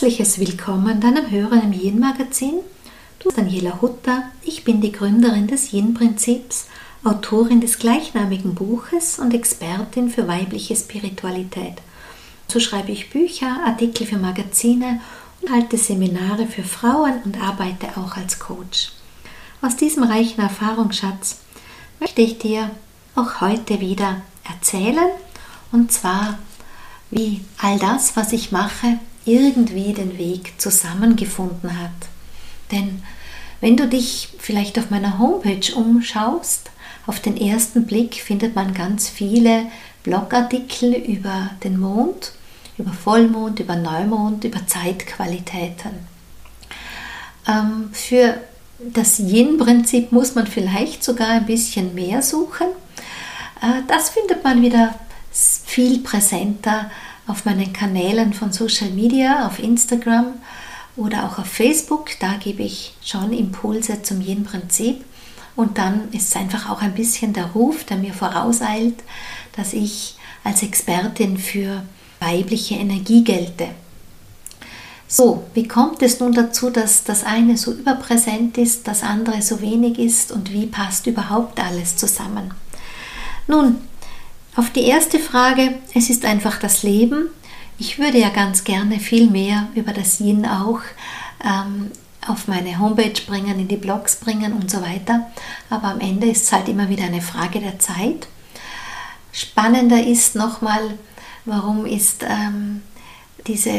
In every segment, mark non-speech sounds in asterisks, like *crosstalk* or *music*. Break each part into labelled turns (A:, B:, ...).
A: herzliches Willkommen deinem Hörer im Yin-Magazin. Du bist Daniela Hutter, ich bin die Gründerin des Yin-Prinzips, Autorin des gleichnamigen Buches und Expertin für weibliche Spiritualität. So schreibe ich Bücher, Artikel für Magazine und halte Seminare für Frauen und arbeite auch als Coach. Aus diesem reichen Erfahrungsschatz möchte ich dir auch heute wieder erzählen und zwar wie all das, was ich mache, irgendwie den Weg zusammengefunden hat. Denn wenn du dich vielleicht auf meiner Homepage umschaust, auf den ersten Blick findet man ganz viele Blogartikel über den Mond, über Vollmond, über Neumond, über Zeitqualitäten. Ähm, für das Yin-Prinzip muss man vielleicht sogar ein bisschen mehr suchen. Äh, das findet man wieder viel präsenter auf meinen Kanälen von Social Media, auf Instagram oder auch auf Facebook. Da gebe ich schon Impulse zum Yin-Prinzip. Und dann ist es einfach auch ein bisschen der Ruf, der mir vorauseilt, dass ich als Expertin für weibliche Energie gelte. So, wie kommt es nun dazu, dass das eine so überpräsent ist, das andere so wenig ist und wie passt überhaupt alles zusammen? Nun, auf die erste Frage, es ist einfach das Leben. Ich würde ja ganz gerne viel mehr über das Yin auch ähm, auf meine Homepage bringen, in die Blogs bringen und so weiter. Aber am Ende ist es halt immer wieder eine Frage der Zeit. Spannender ist nochmal, warum ist ähm, diese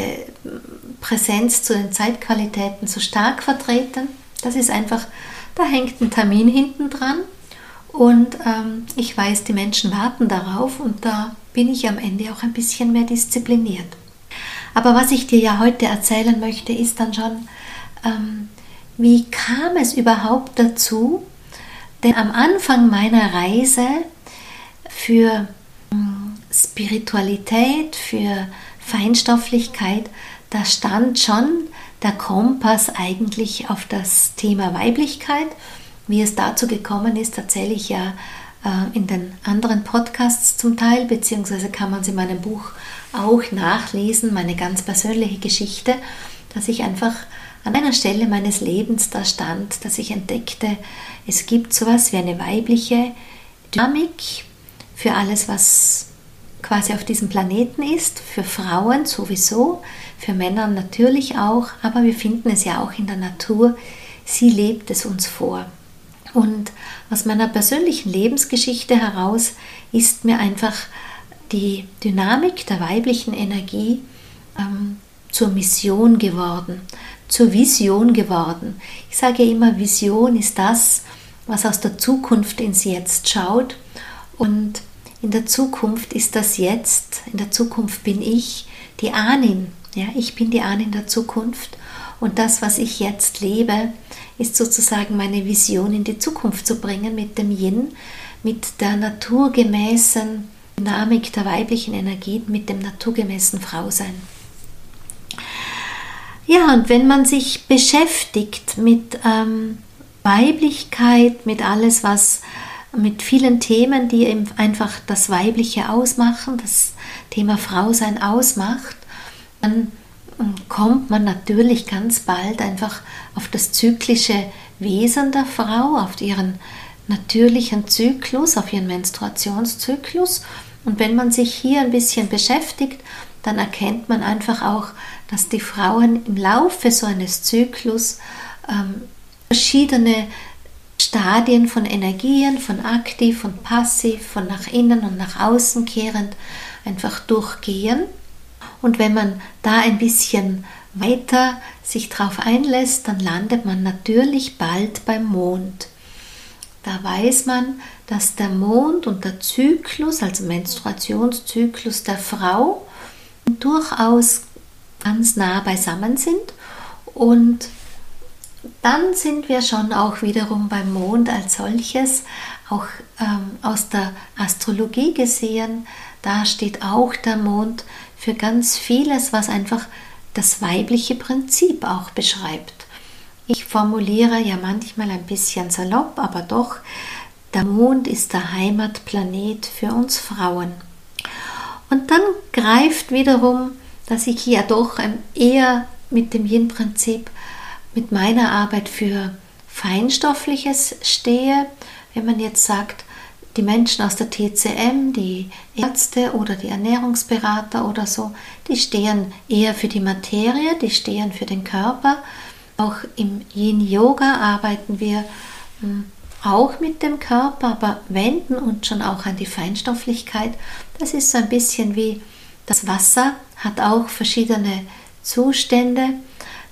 A: Präsenz zu den Zeitqualitäten so stark vertreten. Das ist einfach, da hängt ein Termin hinten dran und ähm, ich weiß, die Menschen warten darauf und da bin ich am Ende auch ein bisschen mehr diszipliniert. Aber was ich dir ja heute erzählen möchte, ist dann schon, ähm, wie kam es überhaupt dazu? Denn am Anfang meiner Reise für ähm, Spiritualität, für Feinstofflichkeit, da stand schon der Kompass eigentlich auf das Thema Weiblichkeit wie es dazu gekommen ist, erzähle ich ja äh, in den anderen Podcasts zum Teil, beziehungsweise kann man es in meinem Buch auch nachlesen, meine ganz persönliche Geschichte, dass ich einfach an einer Stelle meines Lebens da stand, dass ich entdeckte, es gibt sowas wie eine weibliche Dynamik für alles, was quasi auf diesem Planeten ist, für Frauen sowieso, für Männer natürlich auch, aber wir finden es ja auch in der Natur, sie lebt es uns vor. Und aus meiner persönlichen Lebensgeschichte heraus ist mir einfach die Dynamik der weiblichen Energie ähm, zur Mission geworden, zur Vision geworden. Ich sage immer, Vision ist das, was aus der Zukunft ins Jetzt schaut. Und in der Zukunft ist das Jetzt, in der Zukunft bin ich die Ahnin. Ja, ich bin die Ahnin der Zukunft. Und das, was ich jetzt lebe, ist sozusagen meine Vision in die Zukunft zu bringen mit dem Yin, mit der naturgemäßen Dynamik der weiblichen Energie, mit dem naturgemäßen Frausein. Ja, und wenn man sich beschäftigt mit ähm, Weiblichkeit, mit alles, was mit vielen Themen, die eben einfach das Weibliche ausmachen, das Thema Frausein ausmacht, dann kommt man natürlich ganz bald einfach auf das zyklische Wesen der Frau, auf ihren natürlichen Zyklus, auf ihren Menstruationszyklus. Und wenn man sich hier ein bisschen beschäftigt, dann erkennt man einfach auch, dass die Frauen im Laufe so eines Zyklus ähm, verschiedene Stadien von Energien, von aktiv und passiv, von nach innen und nach außen kehrend einfach durchgehen. Und wenn man da ein bisschen weiter sich darauf einlässt, dann landet man natürlich bald beim Mond. Da weiß man, dass der Mond und der Zyklus, also Menstruationszyklus der Frau, durchaus ganz nah beisammen sind und dann sind wir schon auch wiederum beim Mond als solches, auch ähm, aus der Astrologie gesehen, da steht auch der Mond für ganz vieles, was einfach das weibliche Prinzip auch beschreibt. Ich formuliere ja manchmal ein bisschen salopp, aber doch, der Mond ist der Heimatplanet für uns Frauen. Und dann greift wiederum, dass ich ja doch eher mit dem Yin-Prinzip, mit meiner Arbeit für Feinstoffliches stehe. Wenn man jetzt sagt, die Menschen aus der TCM, die Ärzte oder die Ernährungsberater oder so, die stehen eher für die Materie, die stehen für den Körper. Auch im Yin Yoga arbeiten wir hm, auch mit dem Körper, aber wenden uns schon auch an die Feinstofflichkeit. Das ist so ein bisschen wie das Wasser, hat auch verschiedene Zustände.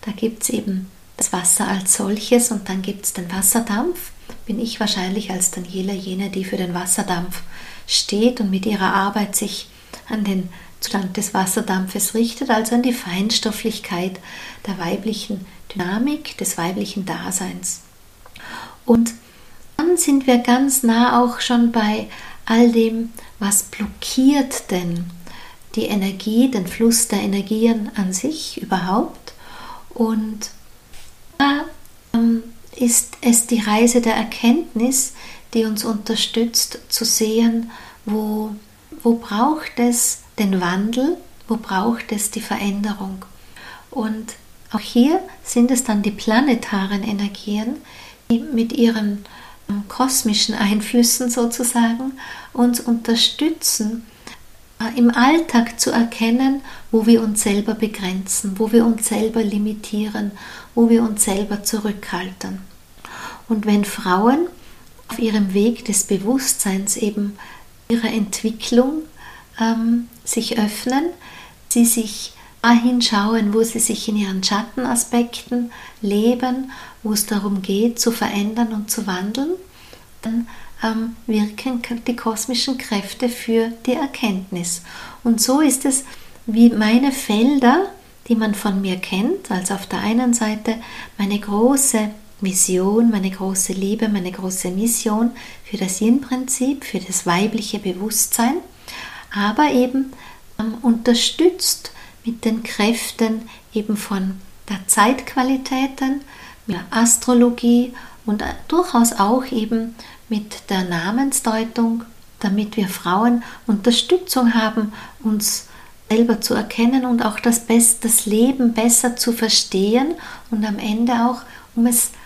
A: Da gibt es eben das Wasser als solches und dann gibt es den Wasserdampf. Bin ich wahrscheinlich als Daniela jene, die für den Wasserdampf steht und mit ihrer Arbeit sich an den Zustand des Wasserdampfes richtet, also an die Feinstofflichkeit der weiblichen Dynamik, des weiblichen Daseins. Und dann sind wir ganz nah auch schon bei all dem, was blockiert denn die Energie, den Fluss der Energien an sich überhaupt. Und da ist es die Reise der Erkenntnis, die uns unterstützt zu sehen, wo, wo braucht es den Wandel, wo braucht es die Veränderung. Und auch hier sind es dann die planetaren Energien, die mit ihren ähm, kosmischen Einflüssen sozusagen uns unterstützen, äh, im Alltag zu erkennen, wo wir uns selber begrenzen, wo wir uns selber limitieren, wo wir uns selber zurückhalten. Und wenn Frauen auf ihrem Weg des Bewusstseins eben ihre Entwicklung ähm, sich öffnen, sie sich dahin schauen, wo sie sich in ihren Schattenaspekten leben, wo es darum geht, zu verändern und zu wandeln, dann ähm, wirken die kosmischen Kräfte für die Erkenntnis. Und so ist es wie meine Felder, die man von mir kennt, also auf der einen Seite meine große Vision, meine große Liebe, meine große Mission für das Yin-Prinzip, für das weibliche Bewusstsein, aber eben ähm, unterstützt mit den Kräften eben von der Zeitqualitäten, mit der Astrologie und äh, durchaus auch eben mit der Namensdeutung, damit wir Frauen Unterstützung haben, uns selber zu erkennen und auch das, Best, das Leben besser zu verstehen und am Ende auch, um es ähm,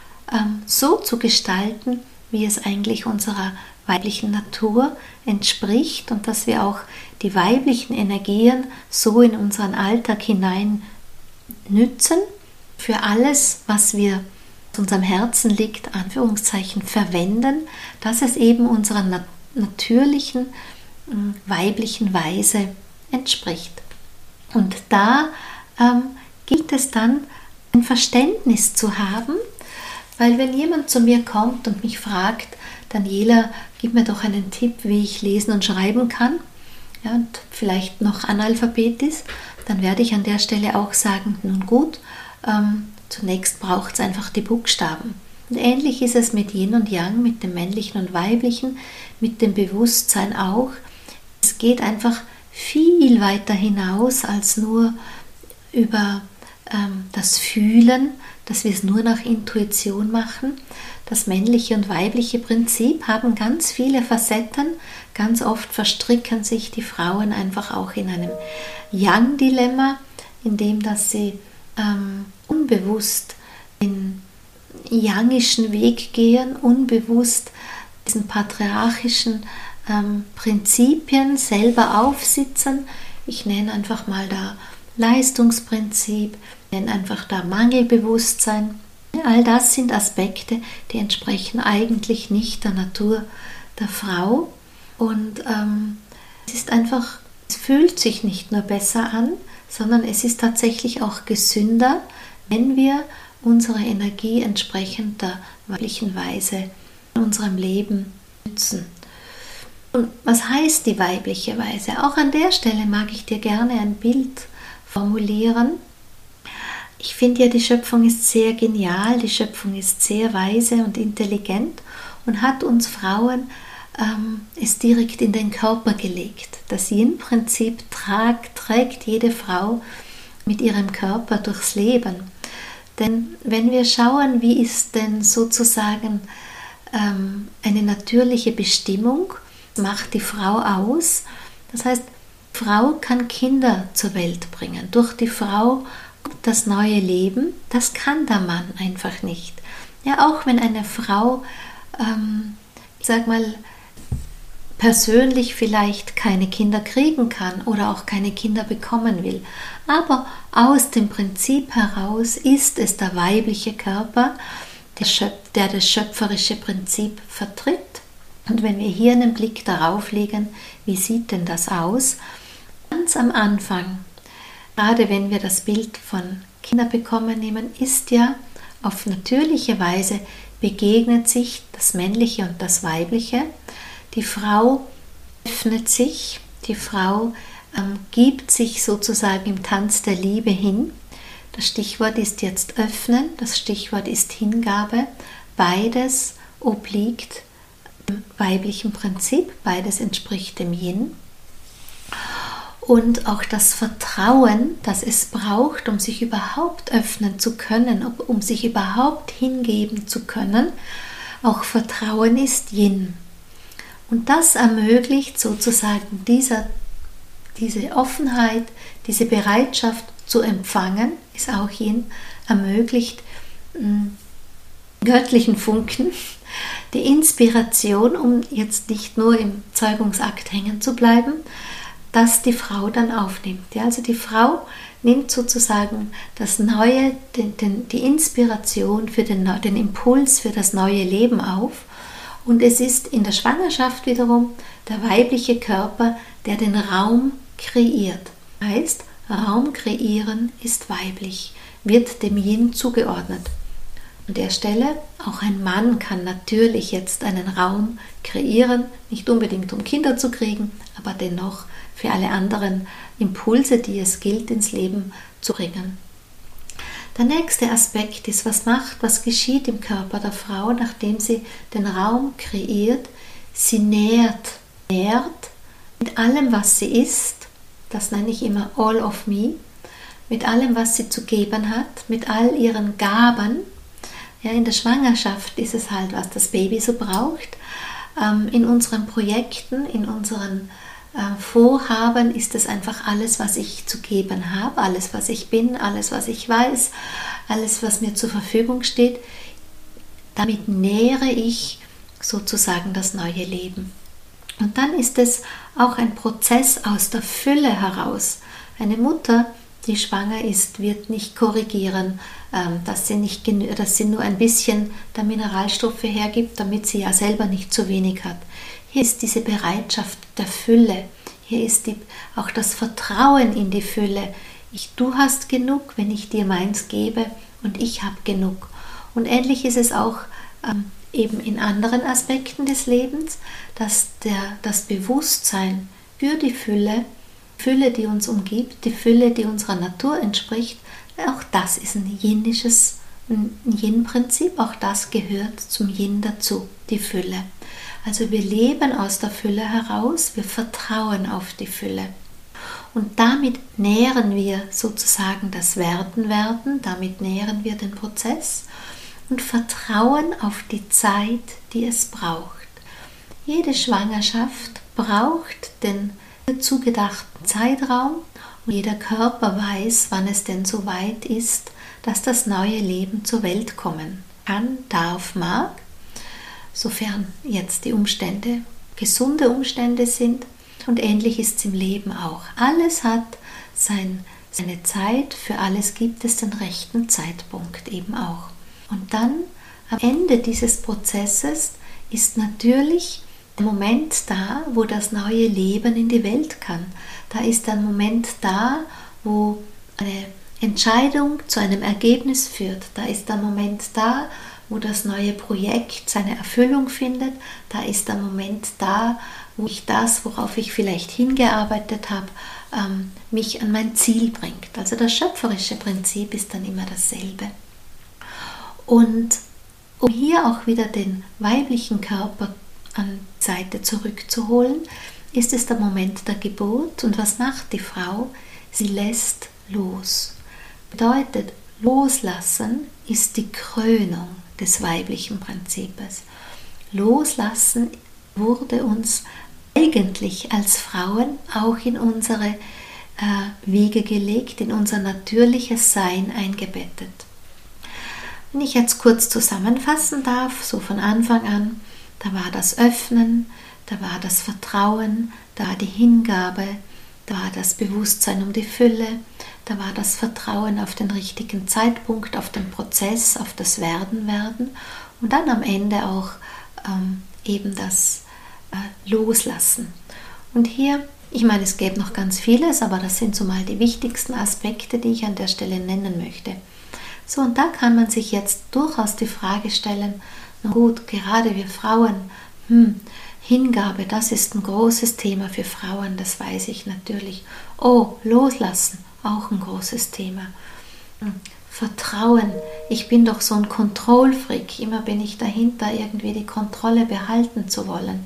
A: so zu gestalten, wie es eigentlich unserer weiblichen Natur entspricht und dass wir auch die weiblichen Energien so in unseren Alltag hinein nützen für alles, was wir unserem Herzen liegt, Anführungszeichen, verwenden, dass es eben unserer nat natürlichen äh, weiblichen Weise entspricht. Und da ähm, gilt es dann, ein Verständnis zu haben, weil wenn jemand zu mir kommt und mich fragt, Daniela, gib mir doch einen Tipp, wie ich lesen und schreiben kann, ja, und vielleicht noch Analphabet ist, dann werde ich an der Stelle auch sagen, nun gut, ähm, Zunächst braucht es einfach die Buchstaben. Und ähnlich ist es mit Yin und Yang, mit dem männlichen und weiblichen, mit dem Bewusstsein auch. Es geht einfach viel weiter hinaus als nur über ähm, das Fühlen, dass wir es nur nach Intuition machen. Das männliche und weibliche Prinzip haben ganz viele Facetten. Ganz oft verstricken sich die Frauen einfach auch in einem Yang-Dilemma, indem dass sie ähm, unbewusst den yangischen Weg gehen, unbewusst diesen patriarchischen ähm, Prinzipien selber aufsitzen. Ich nenne einfach mal da Leistungsprinzip, nenne einfach da Mangelbewusstsein. All das sind Aspekte, die entsprechen eigentlich nicht der Natur der Frau. Und ähm, es ist einfach, es fühlt sich nicht nur besser an, sondern es ist tatsächlich auch gesünder, wenn wir unsere Energie entsprechend der weiblichen Weise in unserem Leben nutzen. Und was heißt die weibliche Weise? Auch an der Stelle mag ich dir gerne ein Bild formulieren. Ich finde ja, die Schöpfung ist sehr genial, die Schöpfung ist sehr weise und intelligent und hat uns Frauen ähm, es direkt in den Körper gelegt. Das Yin-Prinzip trägt jede Frau mit ihrem Körper durchs Leben. Denn wenn wir schauen, wie ist denn sozusagen ähm, eine natürliche Bestimmung, macht die Frau aus. Das heißt, Frau kann Kinder zur Welt bringen. Durch die Frau das neue Leben, das kann der Mann einfach nicht. Ja, auch wenn eine Frau, ähm, ich sag mal, persönlich vielleicht keine Kinder kriegen kann oder auch keine Kinder bekommen will. Aber aus dem Prinzip heraus ist es der weibliche Körper, der, das schöpferische Prinzip vertritt. Und wenn wir hier einen Blick darauf legen, wie sieht denn das aus? Ganz am Anfang, gerade wenn wir das Bild von Kinder bekommen nehmen, ist ja auf natürliche Weise begegnet sich das Männliche und das Weibliche. Die Frau öffnet sich, die Frau ähm, gibt sich sozusagen im Tanz der Liebe hin. Das Stichwort ist jetzt öffnen, das Stichwort ist Hingabe. Beides obliegt dem weiblichen Prinzip, beides entspricht dem Yin. Und auch das Vertrauen, das es braucht, um sich überhaupt öffnen zu können, um sich überhaupt hingeben zu können, auch Vertrauen ist Yin. Und das ermöglicht sozusagen dieser, diese Offenheit, diese Bereitschaft zu empfangen, ist auch Yin, ermöglicht hm, göttlichen Funken, die Inspiration, um jetzt nicht nur im Zeugungsakt hängen zu bleiben, dass die Frau dann aufnimmt. Ja, also die Frau nimmt sozusagen das Neue, den, den, die Inspiration für den, den Impuls für das neue Leben auf und es ist in der Schwangerschaft wiederum der weibliche Körper, der den Raum kreiert. Heißt, Raum kreieren ist weiblich, wird dem Yin zugeordnet. An der Stelle, auch ein Mann kann natürlich jetzt einen Raum kreieren, nicht unbedingt um Kinder zu kriegen, aber dennoch für alle anderen Impulse, die es gilt ins Leben zu bringen. Der nächste Aspekt ist, was macht, was geschieht im Körper der Frau, nachdem sie den Raum kreiert. Sie nährt, nährt mit allem, was sie ist. Das nenne ich immer All of Me. Mit allem, was sie zu geben hat, mit all ihren Gaben. Ja, in der Schwangerschaft ist es halt, was das Baby so braucht. Ähm, in unseren Projekten, in unseren äh, Vorhaben ist es einfach alles, was ich zu geben habe, alles, was ich bin, alles, was ich weiß, alles, was mir zur Verfügung steht. Damit nähere ich sozusagen das neue Leben. Und dann ist es auch ein Prozess aus der Fülle heraus. Eine Mutter, die schwanger ist, wird nicht korrigieren, ähm, dass sie, nicht, dass sie nur ein bisschen der Mineralstoffe hergibt, damit sie ja selber nicht zu wenig hat. Hier ist diese Bereitschaft der Fülle. Hier ist die, auch das Vertrauen in die Fülle. Ich, du hast genug, wenn ich dir meins gebe und ich habe genug. Und ähnlich ist es auch ähm, eben in anderen Aspekten des Lebens, dass der, das Bewusstsein für die Fülle, Fülle, die uns umgibt, die Fülle, die unserer Natur entspricht, auch das ist ein jinisches ein Yin-Prinzip, auch das gehört zum Yin dazu, die Fülle. Also wir leben aus der Fülle heraus, wir vertrauen auf die Fülle. Und damit nähren wir sozusagen das Werden-Werden, damit nähren wir den Prozess und vertrauen auf die Zeit, die es braucht. Jede Schwangerschaft braucht den zugedachten Zeitraum und jeder Körper weiß, wann es denn so weit ist, dass das neue Leben zur Welt kommen kann, darf, mag sofern jetzt die Umstände gesunde Umstände sind. Und ähnlich ist es im Leben auch. Alles hat sein, seine Zeit, für alles gibt es den rechten Zeitpunkt eben auch. Und dann am Ende dieses Prozesses ist natürlich Moment da, wo das neue Leben in die Welt kann. Da ist ein Moment da, wo eine Entscheidung zu einem Ergebnis führt. Da ist der Moment da, wo das neue Projekt seine Erfüllung findet. Da ist der Moment da, wo ich das, worauf ich vielleicht hingearbeitet habe, ähm, mich an mein Ziel bringt. Also das schöpferische Prinzip ist dann immer dasselbe. Und um hier auch wieder den weiblichen Körper Seite zurückzuholen, ist es der Moment der Geburt. Und was macht die Frau? Sie lässt los. Bedeutet, loslassen ist die Krönung des weiblichen Prinzips. Loslassen wurde uns eigentlich als Frauen auch in unsere äh, Wiege gelegt, in unser natürliches Sein eingebettet. Wenn ich jetzt kurz zusammenfassen darf, so von Anfang an, da war das Öffnen, da war das Vertrauen, da die Hingabe, da war das Bewusstsein um die Fülle, da war das Vertrauen auf den richtigen Zeitpunkt, auf den Prozess, auf das Werden werden und dann am Ende auch ähm, eben das äh, Loslassen. Und hier, ich meine, es gäbe noch ganz vieles, aber das sind so mal die wichtigsten Aspekte, die ich an der Stelle nennen möchte. So, und da kann man sich jetzt durchaus die Frage stellen, gut, gerade wir Frauen, hm, Hingabe, das ist ein großes Thema für Frauen, das weiß ich natürlich. Oh, loslassen, auch ein großes Thema. Hm, Vertrauen, ich bin doch so ein Kontrollfreak, immer bin ich dahinter, irgendwie die Kontrolle behalten zu wollen.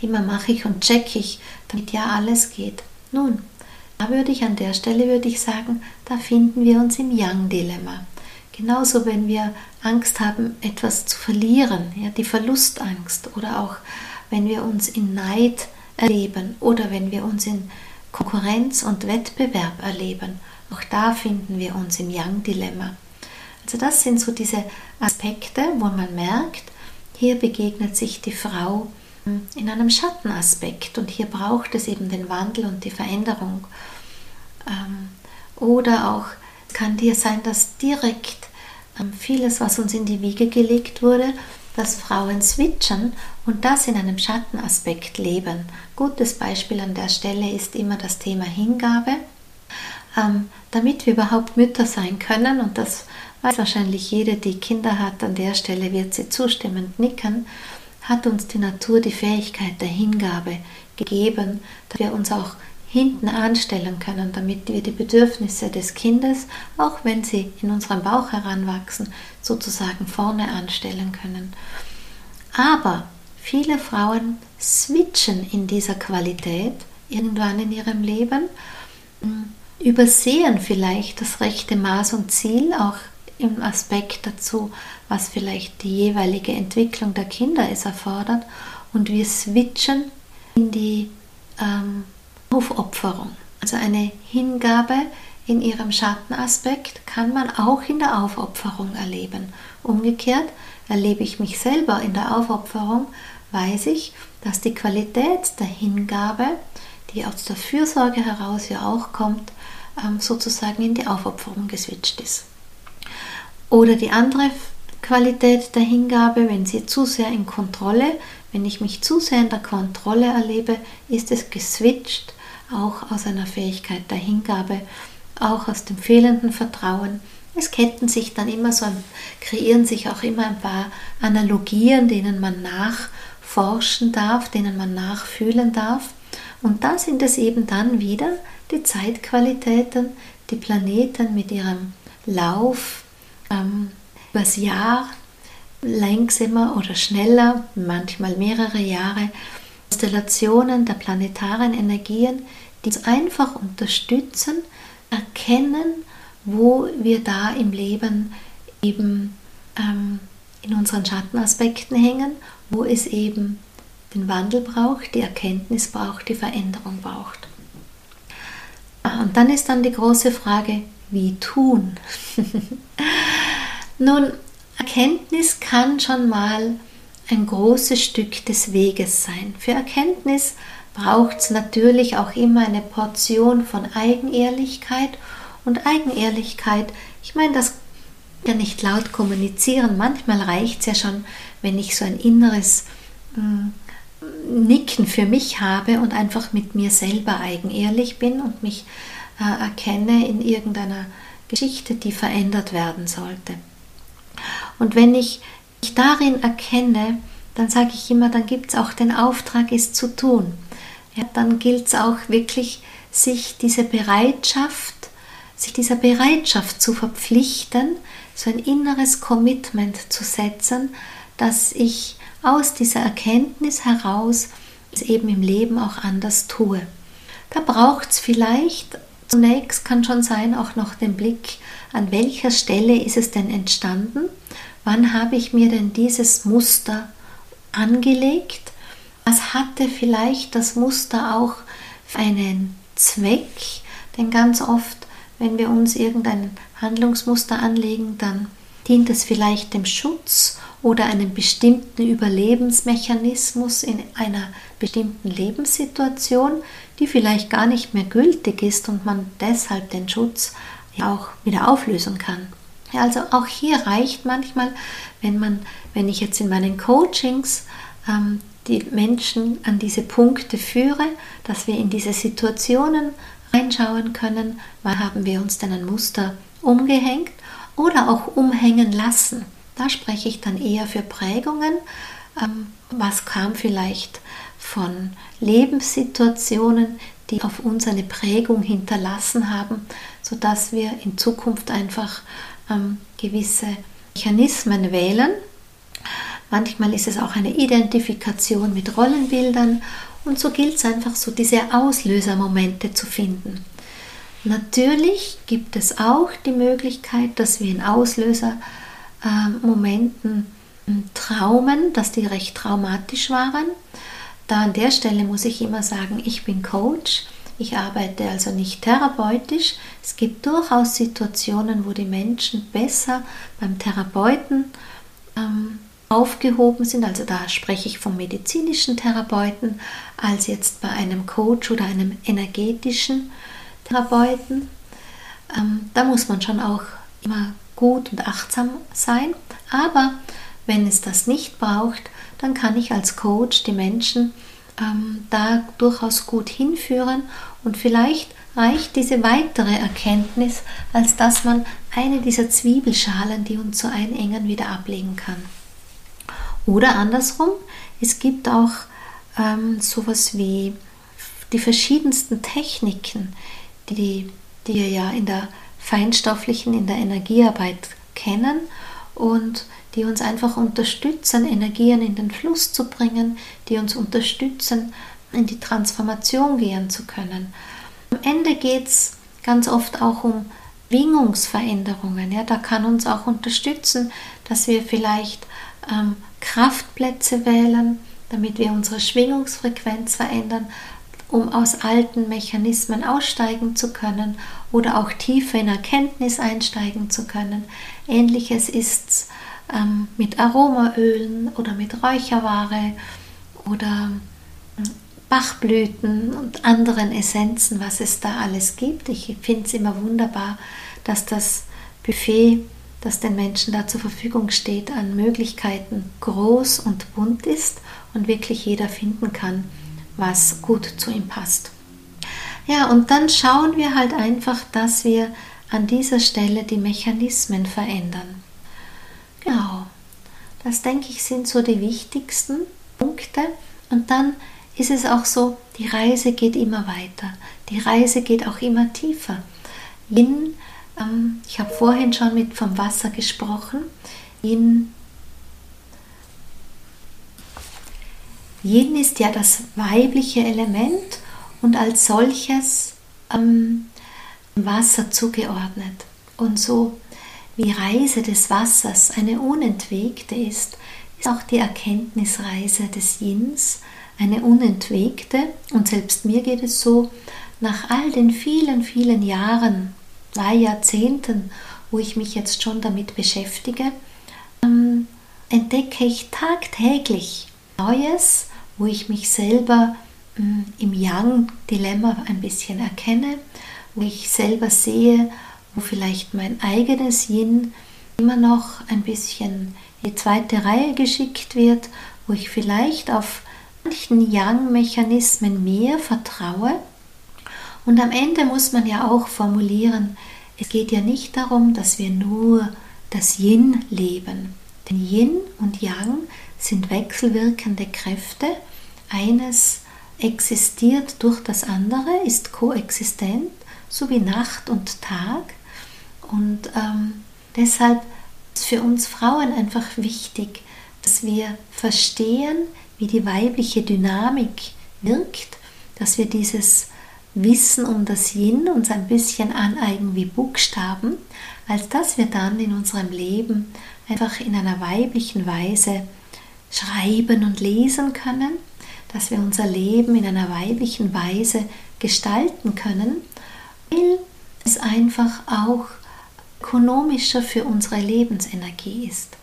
A: Immer mache ich und checke ich, damit ja alles geht. Nun, da würde ich an der Stelle würde ich sagen, da finden wir uns im Yang-Dilemma. Genauso, wenn wir Angst haben, etwas zu verlieren, ja, die Verlustangst oder auch wenn wir uns in Neid erleben oder wenn wir uns in Konkurrenz und Wettbewerb erleben. Auch da finden wir uns im Yang-Dilemma. Also das sind so diese Aspekte, wo man merkt, hier begegnet sich die Frau hm, in einem Schattenaspekt und hier braucht es eben den Wandel und die Veränderung. Ähm, oder auch kann dir sein, dass direkt vieles, was uns in die Wiege gelegt wurde, dass Frauen switchen und das in einem Schattenaspekt leben. Gutes Beispiel an der Stelle ist immer das Thema Hingabe. Ähm, damit wir überhaupt Mütter sein können, und das weiß wahrscheinlich jede, die Kinder hat, an der Stelle wird sie zustimmend nicken, hat uns die Natur die Fähigkeit der Hingabe gegeben, dass wir uns auch hinten anstellen können, damit wir die Bedürfnisse des Kindes, auch wenn sie in unserem Bauch heranwachsen, sozusagen vorne anstellen können. Aber viele Frauen switchen in dieser Qualität irgendwann in ihrem Leben, hm, übersehen vielleicht das rechte Maß und Ziel, auch im Aspekt dazu, was vielleicht die jeweilige Entwicklung der Kinder es erfordert, und wir switchen in die ähm, Aufopferung. Also eine Hingabe in ihrem Schattenaspekt kann man auch in der Aufopferung erleben. Umgekehrt erlebe ich mich selber in der Aufopferung, weiß ich, dass die Qualität der Hingabe, die aus der Fürsorge heraus ja auch kommt, ähm, sozusagen in die Aufopferung geswitcht ist. Oder die andere Qualität der Hingabe, wenn sie zu sehr in Kontrolle, wenn ich mich zu sehr in der Kontrolle erlebe, ist es geswitcht auch aus einer Fähigkeit der Hingabe, auch aus dem fehlenden Vertrauen. Es ketten sich dann immer so, kreieren sich auch immer ein paar Analogien, denen man nachforschen darf, denen man nachfühlen darf. Und da sind es eben dann wieder die Zeitqualitäten, die Planeten mit ihrem Lauf ähm, übers Jahr, langsamer oder schneller, manchmal mehrere Jahre, Konstellationen der planetaren Energien, die uns einfach unterstützen, erkennen, wo wir da im Leben eben ähm, in unseren Schattenaspekten hängen, wo es eben den Wandel braucht, die Erkenntnis braucht, die Veränderung braucht. Ah, und dann ist dann die große Frage, wie tun? *laughs* Nun, Erkenntnis kann schon mal ein großes Stück des Weges sein. Für Erkenntnis braucht es natürlich auch immer eine Portion von Eigenehrlichkeit und Eigenehrlichkeit. Ich meine, das ja nicht laut kommunizieren. Manchmal reicht es ja schon, wenn ich so ein inneres äh, Nicken für mich habe und einfach mit mir selber eigenehrlich bin und mich äh, erkenne in irgendeiner Geschichte, die verändert werden sollte. Und wenn ich mich darin erkenne, dann sage ich immer, dann gibt es auch den Auftrag, es zu tun ja, dann gilt es auch wirklich, sich diese Bereitschaft, sich dieser Bereitschaft zu verpflichten, so ein inneres Commitment zu setzen, dass ich aus dieser Erkenntnis heraus es eben im Leben auch anders tue. Da braucht es vielleicht zunächst, kann schon sein, auch noch den Blick, an welcher Stelle ist es denn entstanden, wann habe ich mir denn dieses Muster angelegt was hatte vielleicht das Muster auch für einen Zweck? Denn ganz oft, wenn wir uns irgendein Handlungsmuster anlegen, dann dient es vielleicht dem Schutz oder einem bestimmten Überlebensmechanismus in einer bestimmten Lebenssituation, die vielleicht gar nicht mehr gültig ist und man deshalb den Schutz auch wieder auflösen kann. Also auch hier reicht manchmal, wenn man, wenn ich jetzt in meinen Coachings ähm, die Menschen an diese Punkte führe, dass wir in diese Situationen reinschauen können, wann haben wir uns denn ein Muster umgehängt oder auch umhängen lassen. Da spreche ich dann eher für Prägungen. Ähm, was kam vielleicht von Lebenssituationen, die auf uns eine Prägung hinterlassen haben, sodass wir in Zukunft einfach ähm, gewisse Mechanismen wählen. Manchmal ist es auch eine Identifikation mit Rollenbildern und so gilt es einfach so, diese Auslösermomente zu finden. Natürlich gibt es auch die Möglichkeit, dass wir in Auslösermomenten äh, traumen, dass die recht traumatisch waren. Da an der Stelle muss ich immer sagen, ich bin Coach. Ich arbeite also nicht therapeutisch. Es gibt durchaus Situationen, wo die Menschen besser beim Therapeuten ähm, aufgehoben sind. Also da spreche ich vom medizinischen Therapeuten als jetzt bei einem Coach oder einem energetischen Therapeuten. Ähm, da muss man schon auch immer gut und achtsam sein. Aber wenn es das nicht braucht, dann kann ich als Coach die Menschen ähm, da durchaus gut hinführen und vielleicht reicht diese weitere Erkenntnis, als dass man eine dieser Zwiebelschalen, die uns so einengen, wieder ablegen kann. Oder andersrum, es gibt auch ähm, sowas wie die verschiedensten Techniken, die, die wir ja in der feinstofflichen, in der Energiearbeit kennen und die uns einfach unterstützen, Energien in den Fluss zu bringen, die uns unterstützen, in die Transformation gehen zu können. Am Ende geht es ganz oft auch um Schwingungsveränderungen. Ja, da kann uns auch unterstützen, dass wir vielleicht ähm, Kraftplätze wählen, damit wir unsere Schwingungsfrequenz verändern, um aus alten Mechanismen aussteigen zu können oder auch tiefer in Erkenntnis einsteigen zu können. Ähnliches ist ähm, mit Aromaölen oder mit Räucherware oder Bachblüten und anderen Essenzen, was es da alles gibt. Ich finde es immer wunderbar, dass das Buffet, das den Menschen da zur Verfügung steht, an Möglichkeiten groß und bunt ist und wirklich jeder finden kann, was gut zu ihm passt. Ja, und dann schauen wir halt einfach, dass wir an dieser Stelle die Mechanismen verändern. Genau, das denke ich sind so die wichtigsten Punkte. Und dann ist es auch so, die Reise geht immer weiter. Die Reise geht auch immer tiefer. Yin, ähm, ich habe vorhin schon mit vom Wasser gesprochen. Yin Yin ist ja das weibliche Element und als solches ähm, Wasser zugeordnet. Und so wie Reise des Wassers eine unentwegte ist, ist auch die Erkenntnisreise des Yins eine unentwegte. Und selbst mir geht es so, nach all den vielen, vielen Jahren, zwei Jahrzehnten, wo ich mich jetzt schon damit beschäftige, ähm, entdecke ich tagtäglich Neues, wo ich mich selber mm, im Yang-Dilemma ein bisschen erkenne, wo ich selber sehe, wo vielleicht mein eigenes Yin immer noch ein bisschen in die zweite Reihe geschickt wird, wo ich vielleicht auf manchen Yang-Mechanismen mehr vertraue. Und am Ende muss man ja auch formulieren, es geht ja nicht darum, dass wir nur das Yin leben. Denn Yin und Yang sind wechselwirkende Kräfte. Eines existiert durch das andere, ist koexistent, so wie Nacht und Tag. Und ähm, deshalb ist für uns Frauen einfach wichtig, dass wir verstehen, wie die weibliche Dynamik wirkt, dass wir dieses Wissen um das Yin uns ein bisschen aneigen wie Buchstaben, als dass wir dann in unserem Leben einfach in einer weiblichen Weise schreiben und lesen können, dass wir unser Leben in einer weiblichen Weise gestalten können weil es einfach auch ökonomischer für unsere Lebensenergie ist.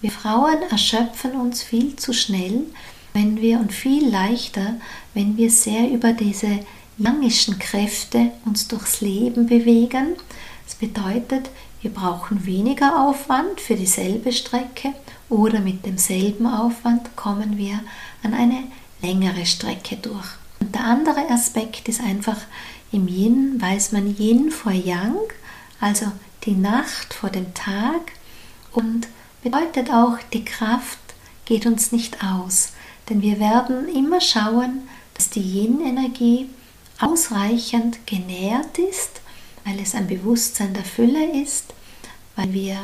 A: Wir Frauen erschöpfen uns viel zu schnell, wenn wir und viel leichter, wenn wir sehr über diese yangischen Kräfte uns durchs Leben bewegen. Das bedeutet, wir brauchen weniger Aufwand für dieselbe Strecke oder mit demselben Aufwand kommen wir an eine längere Strecke durch. Und der andere Aspekt ist einfach, im Yin weiß man Yin vor Yang, also die Nacht vor dem Tag und bedeutet auch, die Kraft geht uns nicht aus, denn wir werden immer schauen, dass die Yin-Energie ausreichend genährt ist, weil es ein Bewusstsein der Fülle ist, weil wir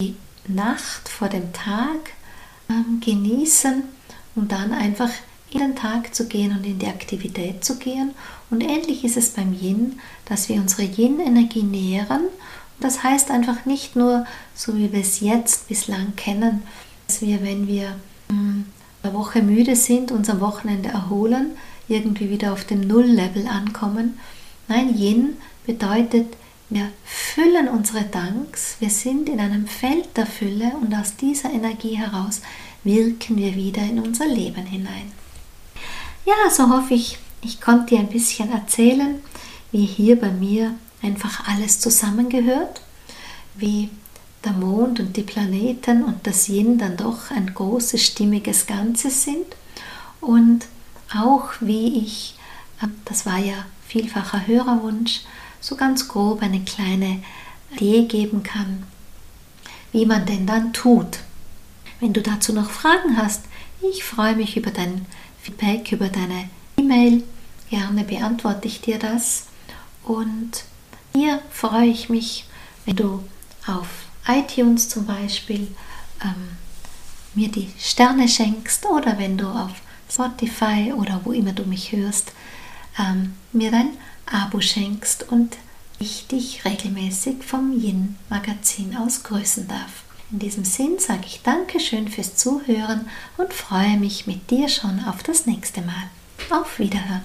A: die Nacht vor dem Tag ähm, genießen, um dann einfach in den Tag zu gehen und in die Aktivität zu gehen. Und ähnlich ist es beim Yin, dass wir unsere Yin-Energie nähren. Und das heißt einfach nicht nur, so wie wir es jetzt bislang kennen, dass wir, wenn wir hm, eine Woche müde sind, uns am Wochenende erholen, irgendwie wieder auf dem Null-Level ankommen. Nein, Yin bedeutet, wir füllen unsere Danks, wir sind in einem Feld der Fülle und aus dieser Energie heraus wirken wir wieder in unser Leben hinein. Ja, so hoffe ich, ich konnte dir ein bisschen erzählen, wie hier bei mir einfach alles zusammengehört, wie der Mond und die Planeten und das Yin dann doch ein großes, stimmiges Ganzes sind und auch wie ich, äh, das war ja vielfacher Hörerwunsch, so ganz grob eine kleine Idee geben kann, wie man denn dann tut. Wenn du dazu noch Fragen hast, ich freue mich über dein Feedback, über deine E-Mail. Gerne beantworte ich dir das. Und hier freue ich mich, wenn du auf iTunes zum Beispiel ähm, mir die Sterne schenkst oder wenn du auf Spotify oder wo immer du mich hörst, ähm, mir dein Abo schenkst und ich dich regelmäßig vom Yin Magazin aus grüßen darf. In diesem Sinn sage ich Dankeschön fürs Zuhören und freue mich mit dir schon auf das nächste Mal. Auf Wiederhören!